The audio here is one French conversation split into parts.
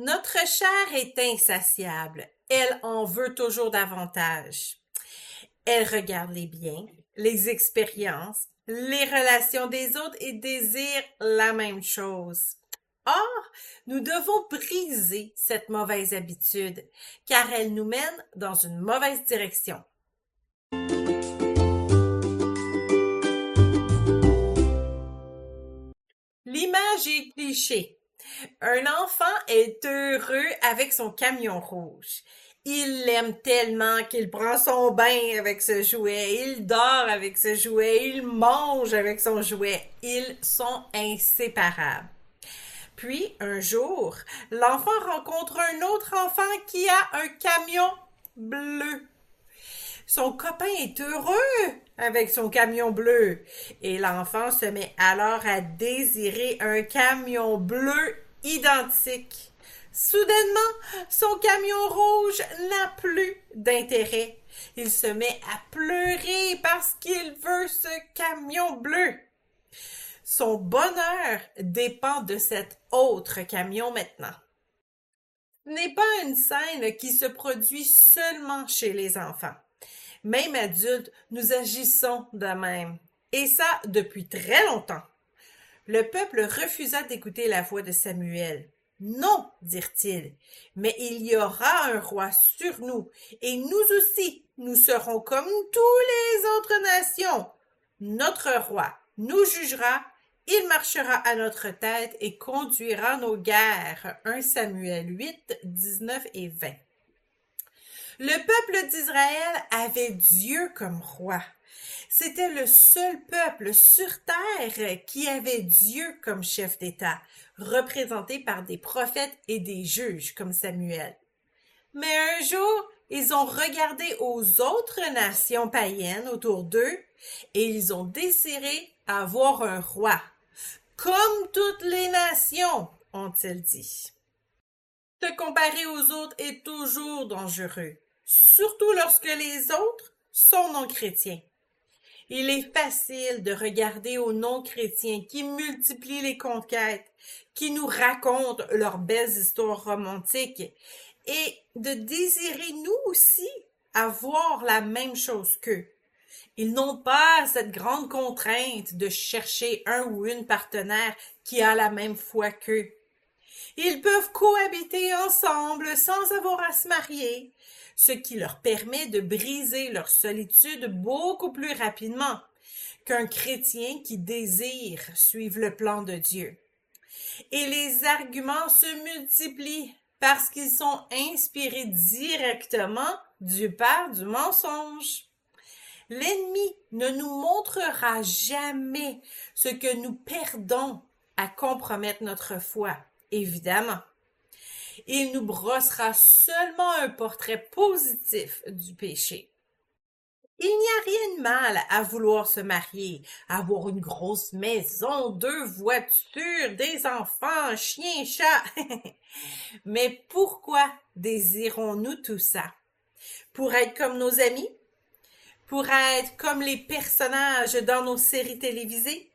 Notre chair est insatiable. Elle en veut toujours davantage. Elle regarde les biens, les expériences, les relations des autres et désire la même chose. Or, nous devons briser cette mauvaise habitude, car elle nous mène dans une mauvaise direction. L'image est cliché. Un enfant est heureux avec son camion rouge. Il l'aime tellement qu'il prend son bain avec ce jouet, il dort avec ce jouet, il mange avec son jouet. Ils sont inséparables. Puis, un jour, l'enfant rencontre un autre enfant qui a un camion bleu. Son copain est heureux avec son camion bleu et l'enfant se met alors à désirer un camion bleu identique. Soudainement, son camion rouge n'a plus d'intérêt. Il se met à pleurer parce qu'il veut ce camion bleu. Son bonheur dépend de cet autre camion maintenant. Ce n'est pas une scène qui se produit seulement chez les enfants. Même adultes, nous agissons de même. Et ça depuis très longtemps. Le peuple refusa d'écouter la voix de Samuel. Non, dirent-ils, mais il y aura un roi sur nous, et nous aussi, nous serons comme tous les autres nations. Notre roi nous jugera il marchera à notre tête et conduira nos guerres. 1 Samuel 8, 19 et 20. Le peuple d'Israël avait Dieu comme roi. C'était le seul peuple sur terre qui avait Dieu comme chef d'État, représenté par des prophètes et des juges comme Samuel. Mais un jour, ils ont regardé aux autres nations païennes autour d'eux et ils ont désiré avoir un roi comme toutes les nations, ont-ils dit. Se comparer aux autres est toujours dangereux, surtout lorsque les autres sont non-chrétiens. Il est facile de regarder aux non-chrétiens qui multiplient les conquêtes, qui nous racontent leurs belles histoires romantiques, et de désirer nous aussi avoir la même chose qu'eux. Ils n'ont pas cette grande contrainte de chercher un ou une partenaire qui a la même foi qu'eux. Ils peuvent cohabiter ensemble sans avoir à se marier, ce qui leur permet de briser leur solitude beaucoup plus rapidement qu'un chrétien qui désire suivre le plan de Dieu. Et les arguments se multiplient parce qu'ils sont inspirés directement du Père du mensonge. L'ennemi ne nous montrera jamais ce que nous perdons à compromettre notre foi, évidemment. Il nous brossera seulement un portrait positif du péché. Il n'y a rien de mal à vouloir se marier, avoir une grosse maison, deux voitures, des enfants, chiens, chats. Mais pourquoi désirons-nous tout ça? Pour être comme nos amis? pour être comme les personnages dans nos séries télévisées?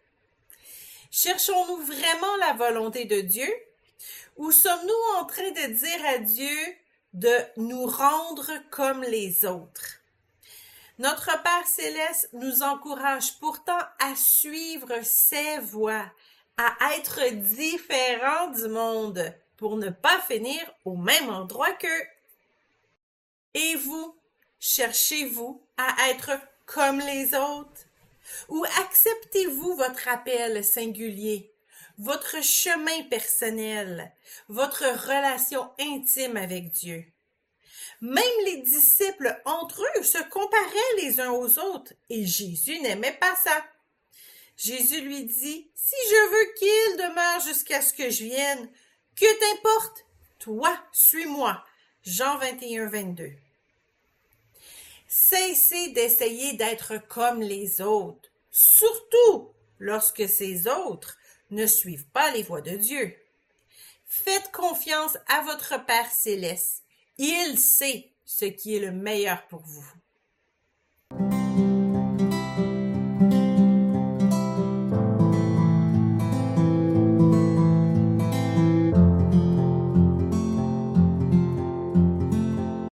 Cherchons-nous vraiment la volonté de Dieu? Ou sommes-nous en train de dire à Dieu de nous rendre comme les autres? Notre Père céleste nous encourage pourtant à suivre ses voies, à être différents du monde pour ne pas finir au même endroit qu'eux. Et vous, Cherchez-vous à être comme les autres? Ou acceptez-vous votre appel singulier, votre chemin personnel, votre relation intime avec Dieu? Même les disciples entre eux se comparaient les uns aux autres et Jésus n'aimait pas ça. Jésus lui dit, Si je veux qu'il demeure jusqu'à ce que je vienne, que t'importe? Toi, suis-moi. Jean 21, 22. Cessez d'essayer d'être comme les autres, surtout lorsque ces autres ne suivent pas les voies de Dieu. Faites confiance à votre Père céleste. Il sait ce qui est le meilleur pour vous.